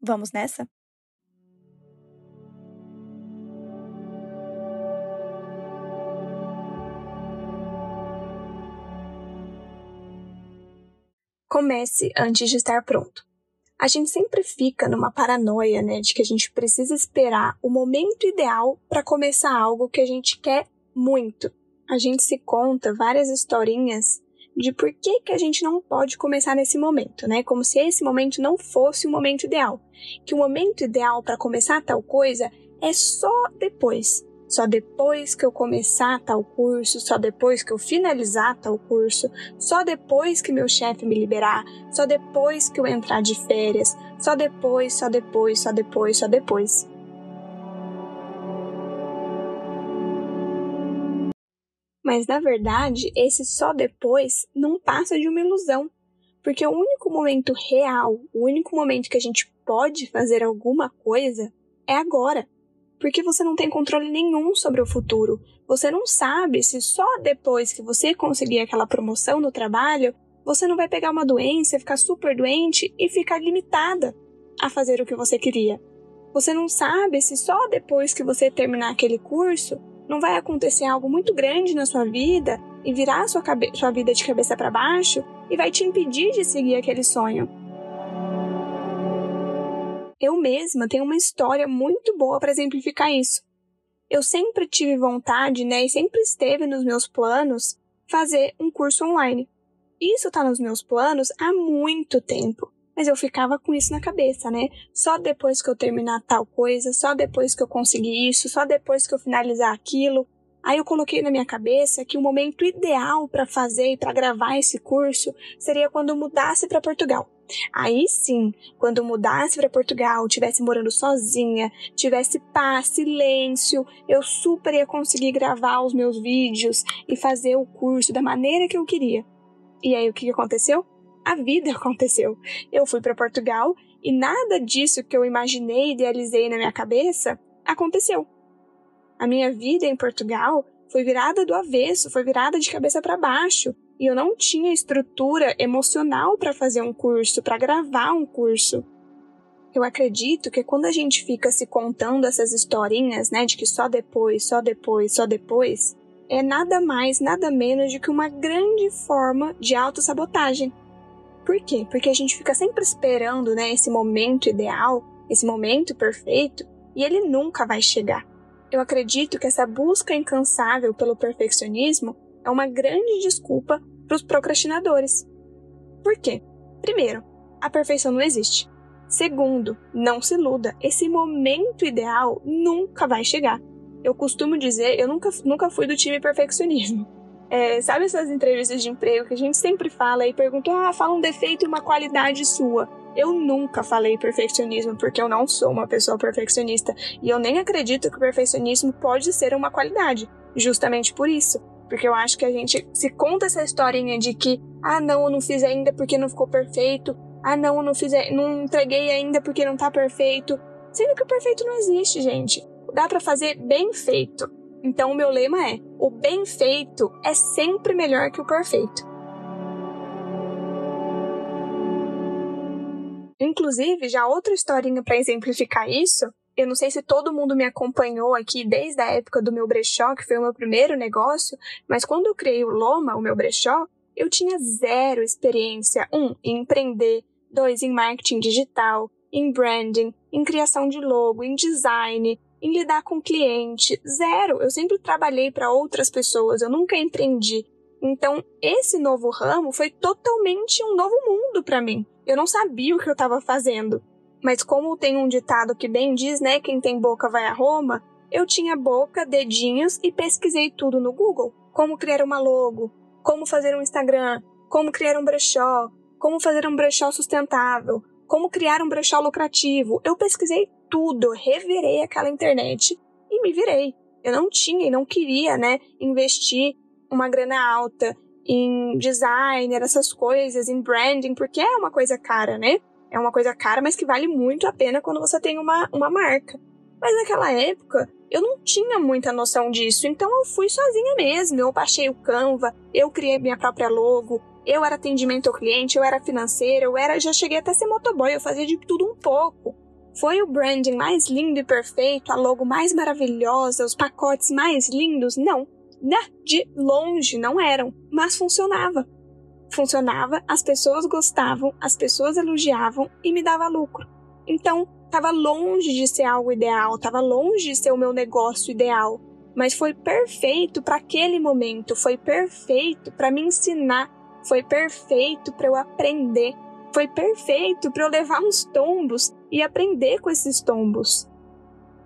Vamos nessa? Comece antes de estar pronto. A gente sempre fica numa paranoia, né, de que a gente precisa esperar o momento ideal para começar algo que a gente quer muito. A gente se conta várias historinhas de por que, que a gente não pode começar nesse momento, né? Como se esse momento não fosse o momento ideal. Que o momento ideal para começar tal coisa é só depois. Só depois que eu começar tal curso, só depois que eu finalizar tal curso, só depois que meu chefe me liberar, só depois que eu entrar de férias, só depois, só depois, só depois, só depois. Mas na verdade, esse só depois não passa de uma ilusão, porque o único momento real, o único momento que a gente pode fazer alguma coisa é agora. Porque você não tem controle nenhum sobre o futuro. Você não sabe se só depois que você conseguir aquela promoção no trabalho, você não vai pegar uma doença, ficar super doente e ficar limitada a fazer o que você queria. Você não sabe se só depois que você terminar aquele curso não vai acontecer algo muito grande na sua vida e virar sua, sua vida de cabeça para baixo e vai te impedir de seguir aquele sonho. Eu mesma tenho uma história muito boa para exemplificar isso. Eu sempre tive vontade, né, e sempre esteve nos meus planos fazer um curso online. Isso está nos meus planos há muito tempo. Mas eu ficava com isso na cabeça, né? Só depois que eu terminar tal coisa, só depois que eu conseguir isso, só depois que eu finalizar aquilo. Aí eu coloquei na minha cabeça que o momento ideal para fazer e para gravar esse curso seria quando eu mudasse para Portugal. Aí sim, quando eu mudasse para Portugal, tivesse morando sozinha, tivesse paz, silêncio, eu super ia conseguir gravar os meus vídeos e fazer o curso da maneira que eu queria. E aí o que aconteceu? A vida aconteceu. Eu fui para Portugal e nada disso que eu imaginei e idealizei na minha cabeça aconteceu. A minha vida em Portugal foi virada do avesso, foi virada de cabeça para baixo. E eu não tinha estrutura emocional para fazer um curso, para gravar um curso. Eu acredito que quando a gente fica se contando essas historinhas, né, de que só depois, só depois, só depois, é nada mais, nada menos do que uma grande forma de autossabotagem. Por quê? Porque a gente fica sempre esperando, né, esse momento ideal, esse momento perfeito, e ele nunca vai chegar. Eu acredito que essa busca incansável pelo perfeccionismo é uma grande desculpa para os procrastinadores. Por quê? Primeiro, a perfeição não existe. Segundo, não se iluda, esse momento ideal nunca vai chegar. Eu costumo dizer, eu nunca, nunca fui do time perfeccionismo. É, sabe essas entrevistas de emprego que a gente sempre fala e pergunta, ah, fala um defeito e uma qualidade sua. Eu nunca falei perfeccionismo porque eu não sou uma pessoa perfeccionista e eu nem acredito que o perfeccionismo pode ser uma qualidade, justamente por isso. Porque eu acho que a gente se conta essa historinha de que, ah, não, eu não fiz ainda porque não ficou perfeito, ah, não, eu não fiz, não entreguei ainda porque não tá perfeito, sendo que o perfeito não existe, gente. Dá para fazer bem feito. Então, o meu lema é: o bem feito é sempre melhor que o perfeito. Inclusive, já outra historinha para exemplificar isso, eu não sei se todo mundo me acompanhou aqui desde a época do meu brechó, que foi o meu primeiro negócio, mas quando eu criei o Loma, o meu brechó, eu tinha zero experiência, um, em empreender, dois, em marketing digital, em branding, em criação de logo, em design, em lidar com cliente. Zero. Eu sempre trabalhei para outras pessoas, eu nunca empreendi. Então, esse novo ramo foi totalmente um novo mundo para mim. Eu não sabia o que eu estava fazendo. Mas como tem um ditado que bem diz, né, quem tem boca vai a Roma, eu tinha boca, dedinhos e pesquisei tudo no Google. Como criar uma logo, como fazer um Instagram, como criar um brechó, como fazer um brechó sustentável, como criar um brechó lucrativo. Eu pesquisei tudo, revirei aquela internet e me virei. Eu não tinha e não queria, né, investir uma grana alta em designer, essas coisas, em branding, porque é uma coisa cara, né? É uma coisa cara, mas que vale muito a pena quando você tem uma, uma marca. Mas naquela época, eu não tinha muita noção disso, então eu fui sozinha mesmo. Eu baixei o Canva, eu criei minha própria logo, eu era atendimento ao cliente, eu era financeira, eu era, já cheguei até a ser motoboy, eu fazia de tudo um pouco. Foi o branding mais lindo e perfeito, a logo mais maravilhosa, os pacotes mais lindos? Não. De longe não eram, mas funcionava. Funcionava, as pessoas gostavam, as pessoas elogiavam e me dava lucro. Então, estava longe de ser algo ideal, estava longe de ser o meu negócio ideal, mas foi perfeito para aquele momento, foi perfeito para me ensinar, foi perfeito para eu aprender, foi perfeito para eu levar uns tombos e aprender com esses tombos.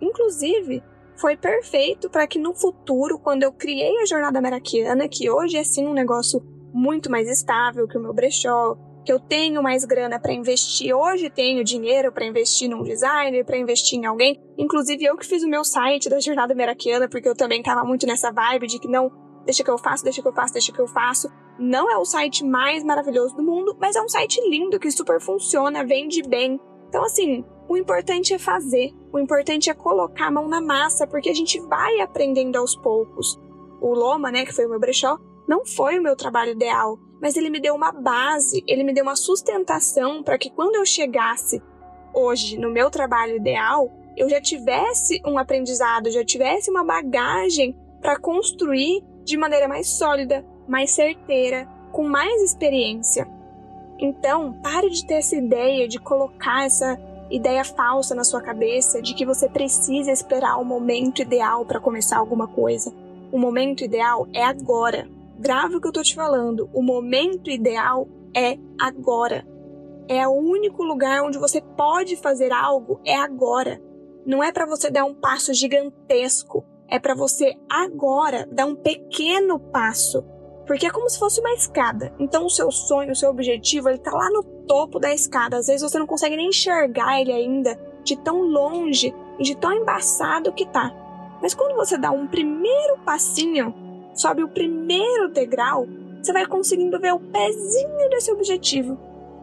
Inclusive, foi perfeito para que no futuro, quando eu criei a jornada meraquiana, que hoje é sim um negócio muito mais estável que o meu brechó, que eu tenho mais grana para investir. Hoje tenho dinheiro para investir num designer, para investir em alguém. Inclusive eu que fiz o meu site da jornada meraquiana, porque eu também tava muito nessa vibe de que não, deixa que eu faço, deixa que eu faço, deixa que eu faço. Não é o site mais maravilhoso do mundo, mas é um site lindo que super funciona, vende bem. Então assim, o importante é fazer, o importante é colocar a mão na massa, porque a gente vai aprendendo aos poucos. O Loma, né, que foi o meu brechó, não foi o meu trabalho ideal, mas ele me deu uma base, ele me deu uma sustentação para que quando eu chegasse hoje no meu trabalho ideal, eu já tivesse um aprendizado, já tivesse uma bagagem para construir de maneira mais sólida, mais certeira, com mais experiência. Então, pare de ter essa ideia de colocar essa ideia falsa na sua cabeça de que você precisa esperar o momento ideal para começar alguma coisa. O momento ideal é agora. Grave o que eu tô te falando. O momento ideal é agora. É o único lugar onde você pode fazer algo é agora. Não é para você dar um passo gigantesco, é para você agora dar um pequeno passo, porque é como se fosse uma escada. Então o seu sonho, o seu objetivo, ele tá lá no topo da escada. Às vezes você não consegue nem enxergar ele ainda, de tão longe e de tão embaçado que tá. Mas quando você dá um primeiro passinho, sobe o primeiro degrau, você vai conseguindo ver o pezinho desse objetivo.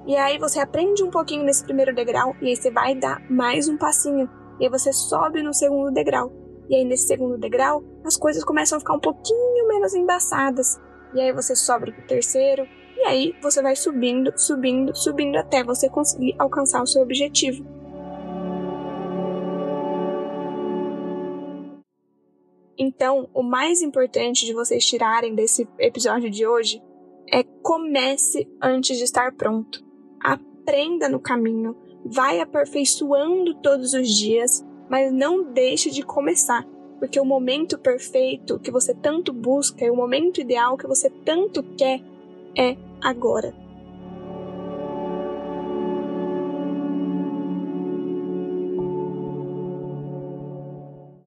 E aí você aprende um pouquinho nesse primeiro degrau e aí você vai dar mais um passinho. E aí você sobe no segundo degrau. E aí nesse segundo degrau, as coisas começam a ficar um pouquinho menos embaçadas. E aí você sobe pro terceiro, e aí você vai subindo, subindo, subindo até você conseguir alcançar o seu objetivo. Então, o mais importante de vocês tirarem desse episódio de hoje é comece antes de estar pronto. Aprenda no caminho, vai aperfeiçoando todos os dias, mas não deixe de começar, porque o momento perfeito que você tanto busca e o momento ideal que você tanto quer é agora.